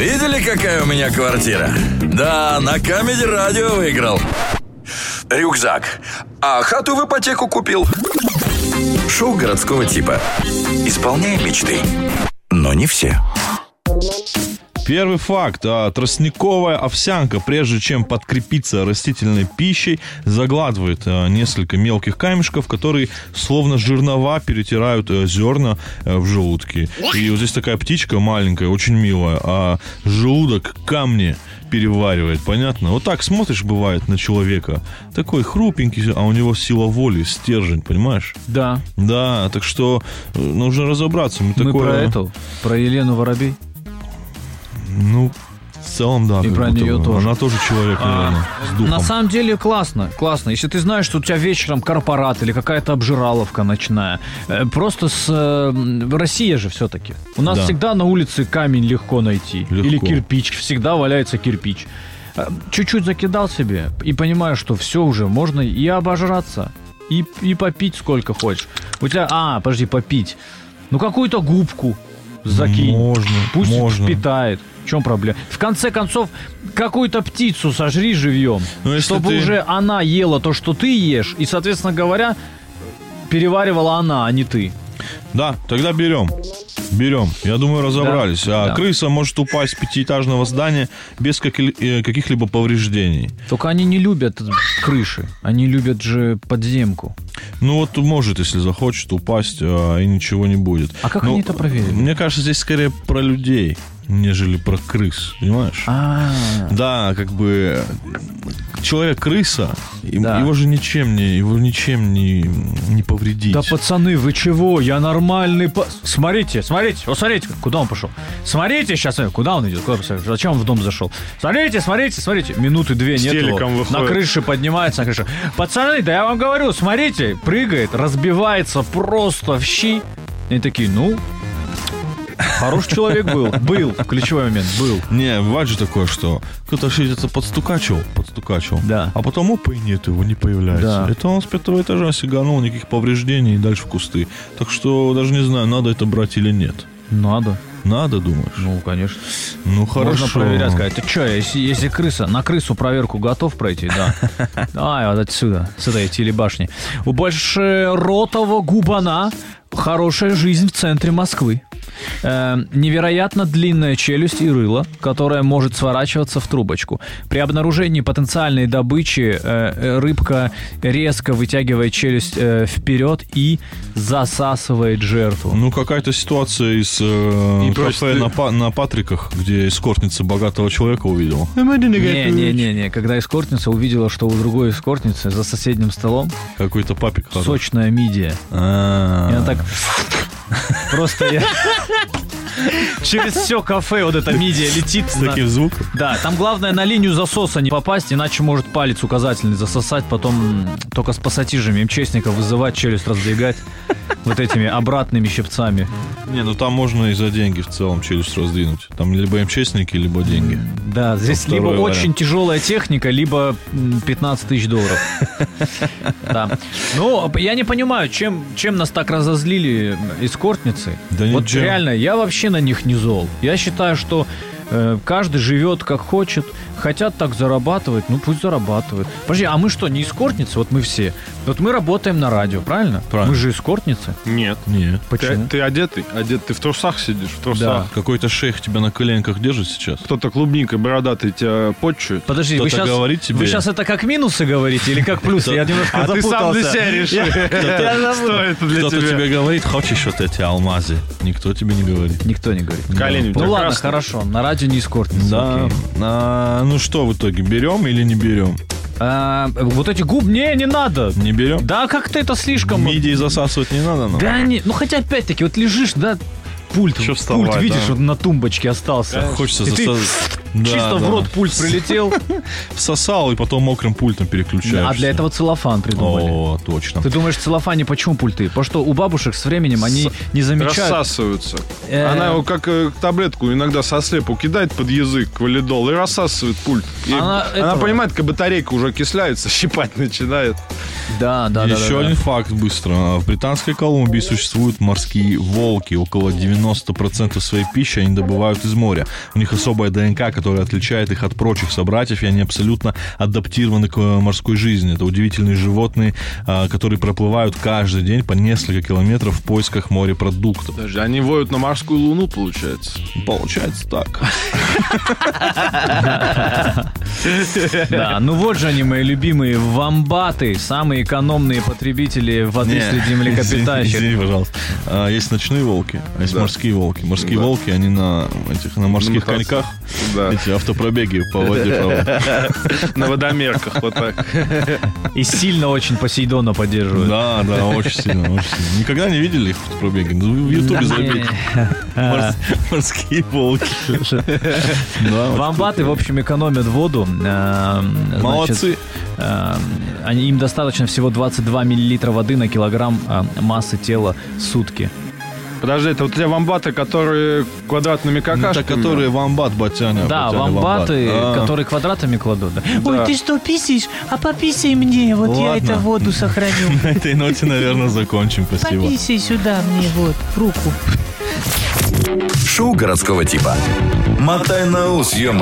Видели, какая у меня квартира? Да, на Камеди Радио выиграл. Рюкзак. А хату в ипотеку купил. Шоу городского типа. Исполняем мечты. Но не все. Первый факт. А, тростниковая овсянка, прежде чем подкрепиться растительной пищей, заглатывает а, несколько мелких камешков, которые словно жернова перетирают а, зерна а, в желудке. И вот здесь такая птичка маленькая, очень милая, а желудок камни переваривает, понятно? Вот так смотришь, бывает, на человека. Такой хрупенький, а у него сила воли, стержень, понимаешь? Да. Да, так что э, нужно разобраться. Мы, Мы такое... про эту, про Елену Воробей. Ну, в целом, да. И про нее тоже. Она тоже человек, наверное, с духом. На самом деле классно, классно. Если ты знаешь, что у тебя вечером корпорат или какая-то обжираловка ночная, э, просто с... э, Россия же все-таки. У нас Да. всегда на улице камень легко найти. Легко. Или кирпич, всегда валяется кирпич. Э, Чуть-чуть закидал себе и понимаешь, что все уже, можно и обожраться, и, и попить сколько хочешь. У тебя... А, подожди, попить. Ну, какую-то губку закинь. Можно, Пусть можно. впитает. В чем проблема? В конце концов, какую-то птицу сожри живьем, Ну, чтобы ты- уже она ела то, что ты ешь, и, соответственно говоря, переваривала она, а не ты. Да, тогда берем. Берем. Я думаю, разобрались. А да. крыса может упасть с пятиэтажного здания без э, каких-либо повреждений. Только они не любят крыши, они любят же подземку. Ну вот может, если захочет, упасть, а, и ничего не будет. А как Ну, они это проверили? Мне кажется, здесь скорее про людей, нежели про крыс, понимаешь? А, Да, как бы человек-крыса, им- Да. его же ничем не, его ничем не, не повредить. да пацаны, вы чего? Я нормальный... па- Смотрите, смотрите, вот смотрите, куда он пошел. Смотрите сейчас, куда он идет? Куда он? Зачем он в дом зашел? Смотрите, смотрите, смотрите. Минуты две С нет. На крыше поднимается, на крыше. Пацаны, да я вам говорю, смотрите, прыгает, разбивается просто в щи. И они такие, ну, хороший человек был. Был, ключевой момент, был. Не, бывает же такое, что кто-то где-то подстукачил, подстукачил, Да. а потом опа, и нет, его не появляется. Да. Это он с пятого этажа сиганул, никаких повреждений и дальше в кусты. Так что даже не знаю, надо это брать или нет. Надо. Надо, думаешь? Ну, конечно. Ну, хорошо. Можно проверять, сказать, ты что, если, если крыса, на крысу проверку готов пройти, да. Давай вот отсюда, с этой телебашни. У большеротого губана хорошая жизнь в центре Москвы. Э, невероятно длинная челюсть и рыло, которая может сворачиваться в трубочку. При обнаружении потенциальной добычи э, э, рыбка резко вытягивает челюсть э, вперед и засасывает жертву. Ну, какая-то ситуация из э, И кафе ты- на, Па- на Патриках, где эскортница богатого человека увидела. Не-не-не-не, когда эскортница увидела, что у другой эскортницы за соседним столом Какой-то папик сочная мидия. А. И она так... Просто я... Через все кафе вот эта мидия летит. С таким звуком. Да, там главное на линию засоса не попасть, иначе может палец указательный засосать, потом только с пассатижами МЧСников вызывать, челюсть раздвигать вот этими обратными щипцами. Не, ну там можно и за деньги в целом челюсть раздвинуть. Там либо МЧСники, либо деньги. Да, здесь либо вариант. очень тяжелая техника, либо м, 15 тысяч долларов. Да. Ну, я не понимаю, чем, чем нас так разозлили эскортницы. Да вот реально, я вообще на них не зол. Я считаю, что э, каждый живет как хочет. Хотят так зарабатывать, ну пусть зарабатывают. Подожди, а мы что, не эскортницы? Вот мы все. Вот мы работаем на радио, правильно? Правильно. Мы же эскортницы. Нет. Нет. Ты, Почему? ты одетый? Одет ты в трусах сидишь, в трусах. Какой-то шейх тебя на коленках держит сейчас. Кто-то клубникой бородатый тебя почует. Подожди, вы Кто-то сейчас, говорит тебе- вы сейчас это как минусы говорите или как плюсы? Я немножко А ты сам для запутался. себя решил. Что это для Кто-то тебя? тебе говорит, хочешь вот эти алмазы? Никто тебе не говорит. Никто не говорит. Колени Ну ладно, хорошо. На радио не эскортница. Да. Ну что в итоге, берем или не берем? А, вот эти губ, не, не надо. Не берем? Да, как-то это слишком... Мидии засасывать не надо нам? Да не, ну хотя опять-таки, вот лежишь, да, пульт, Чё пульт вставать, видишь, да? вот на тумбочке остался. Хочется И ты засасывать. Да, Чисто в да. рот пульт прилетел, Всосал и потом мокрым пультом переключаешься. а для этого целлофан придумали. О, точно. Ты думаешь, в целлофане почему пульты? Потому что у бабушек с временем они не замечают... Рассасываются. Э. Она его как э, таблетку иногда со слепу кидает под язык, валидол, и рассасывает пульт. Она понимает, как батарейка уже окисляется, щипать начинает. Да, да, да. Еще один факт быстро. В Британской Колумбии существуют морские волки. Около 90% своей пищи они добывают из моря. У них особая ДНК, которая отличает их от прочих собратьев, и они абсолютно адаптированы к э, морской жизни. Это удивительные животные, а, которые проплывают каждый день по несколько километров в поисках морепродуктов. Подожди, они воют на морскую луну, получается. Получается так. Да, ну вот же они, мои любимые вамбаты, самые экономные потребители воды среди млекопитающих. извини, пожалуйста. А, есть ночные волки, а есть морские волки. Морские волки, они на этих на морских коньках Да. Эти автопробеги по воде. На водомерках вот так. И сильно очень Посейдона поддерживают. Да, да, очень сильно, очень сильно. Никогда не видели их автопробеги? Ну, в Ютубе забейте. Морс- Морские волки. Вамбаты, в общем, экономят воду. Э, значит, Молодцы. э, они, им достаточно всего 22 миллилитра воды на килограмм э, массы тела в сутки. Подожди, это вот те вамбаты, которые квадратными Ну, Это какашками? которые вамбат, батяня. Да, батяня, вамбаты, вамбат. Которые квадратами кладут. да. Ой, ты что, писаешь? А пописай мне, вот я Ладно. это воду сохраню. На этой ноте, наверное, закончим. Спасибо. Пописай сюда мне, вот, в руку. Шоу городского типа. Мотай на ус, ё